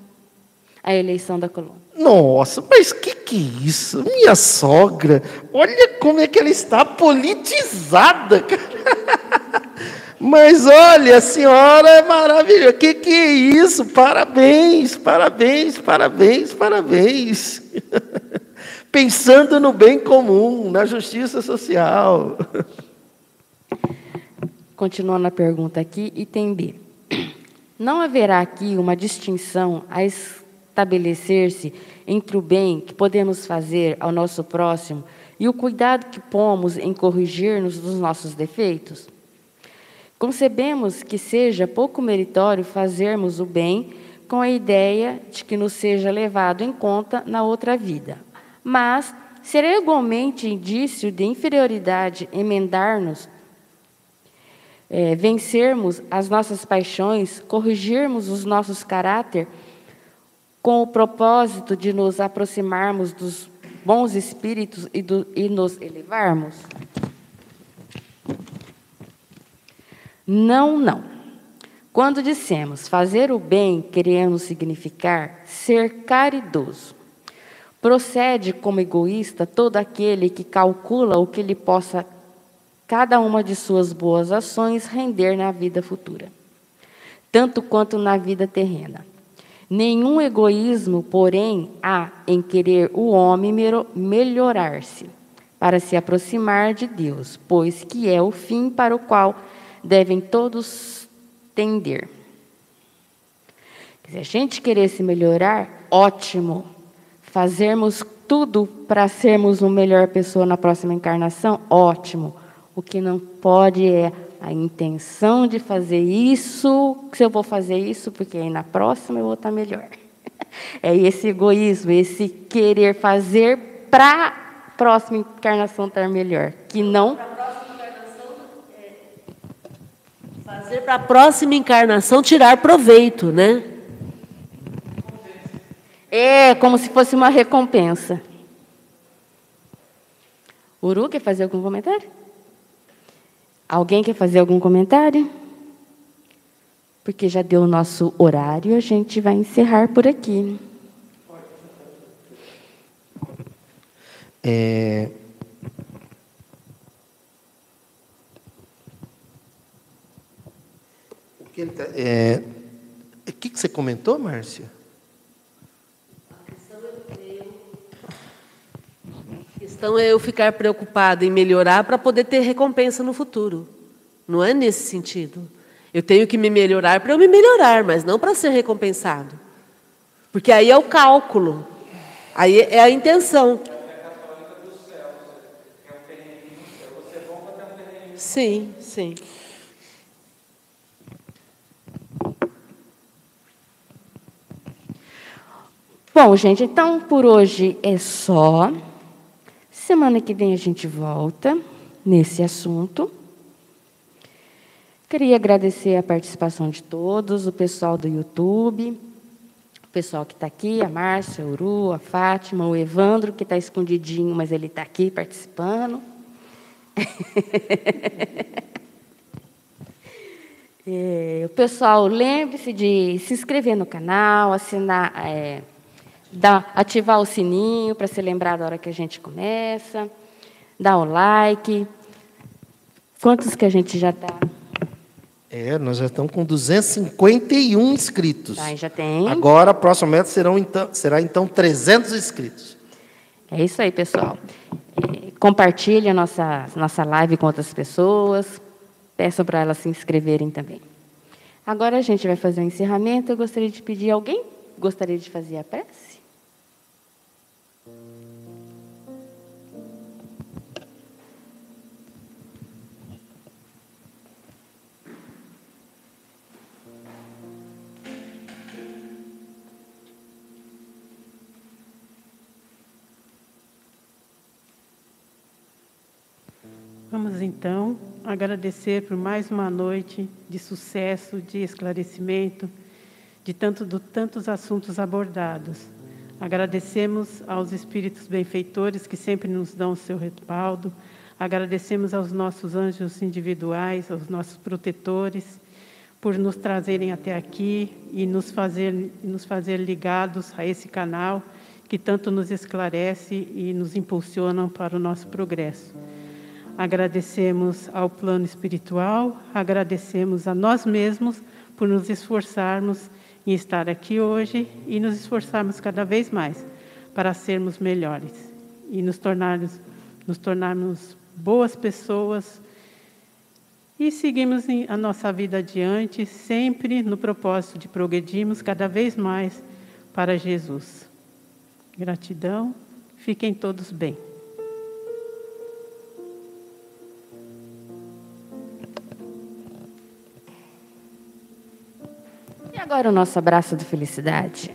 a eleição da Colômbia. Nossa, mas que que é isso? Minha sogra, olha como é que ela está politizada. Mas olha, a senhora é maravilhosa. Que que é isso? Parabéns, parabéns, parabéns, parabéns. pensando no bem comum, na justiça social. Continuando a pergunta aqui, item B. Não haverá aqui uma distinção a estabelecer-se entre o bem que podemos fazer ao nosso próximo e o cuidado que pomos em corrigir-nos dos nossos defeitos? Concebemos que seja pouco meritório fazermos o bem com a ideia de que nos seja levado em conta na outra vida mas será igualmente indício de inferioridade emendar-nos é, vencermos as nossas paixões, corrigirmos os nossos caráter, com o propósito de nos aproximarmos dos bons espíritos e, do, e nos elevarmos? Não, não. Quando dissemos fazer o bem, queremos significar ser caridoso. Procede como egoísta todo aquele que calcula o que lhe possa cada uma de suas boas ações render na vida futura, tanto quanto na vida terrena. Nenhum egoísmo, porém, há em querer o homem melhorar-se para se aproximar de Deus, pois que é o fim para o qual devem todos tender. Se a gente querer se melhorar, ótimo. Fazermos tudo para sermos uma melhor pessoa na próxima encarnação, ótimo. O que não pode é a intenção de fazer isso, se eu vou fazer isso, porque aí na próxima eu vou estar melhor. É esse egoísmo, esse querer fazer para a próxima encarnação estar melhor, que não Fazer para a próxima encarnação tirar proveito, né? É como se fosse uma recompensa. Uru quer fazer algum comentário? Alguém quer fazer algum comentário? Porque já deu o nosso horário, a gente vai encerrar por aqui. É, que ele tá, é, o que, que você comentou, Márcia? A questão é eu ficar preocupada em melhorar para poder ter recompensa no futuro. Não é nesse sentido. Eu tenho que me melhorar para eu me melhorar, mas não para ser recompensado. Porque aí é o cálculo. Aí é a intenção. Sim, sim. Bom, gente, então por hoje é só. Semana que vem a gente volta nesse assunto. Queria agradecer a participação de todos, o pessoal do YouTube, o pessoal que está aqui, a Márcia, a Uru, a Fátima, o Evandro, que está escondidinho, mas ele está aqui participando. é, o pessoal, lembre-se de se inscrever no canal, assinar. É, Dá, ativar o sininho para ser lembrado da hora que a gente começa. Dar o like. Quantos que a gente já está? É, nós já estamos com 251 inscritos. Tá, já tem. Agora, a próxima meta serão, então, será então 300 inscritos. É isso aí, pessoal. É, compartilhe a nossa, nossa live com outras pessoas. Peçam para elas se inscreverem também. Agora a gente vai fazer o um encerramento. Eu gostaria de pedir alguém gostaria de fazer a prece? Vamos então agradecer por mais uma noite de sucesso, de esclarecimento, de tanto, de tantos assuntos abordados. Agradecemos aos espíritos benfeitores que sempre nos dão o seu respaldo. Agradecemos aos nossos anjos individuais, aos nossos protetores, por nos trazerem até aqui e nos fazer, nos fazer ligados a esse canal que tanto nos esclarece e nos impulsiona para o nosso progresso. Agradecemos ao plano espiritual, agradecemos a nós mesmos por nos esforçarmos em estar aqui hoje e nos esforçarmos cada vez mais para sermos melhores e nos tornarmos, nos tornarmos boas pessoas e seguimos a nossa vida adiante, sempre no propósito de progredirmos cada vez mais para Jesus. Gratidão, fiquem todos bem. Agora o nosso abraço de felicidade.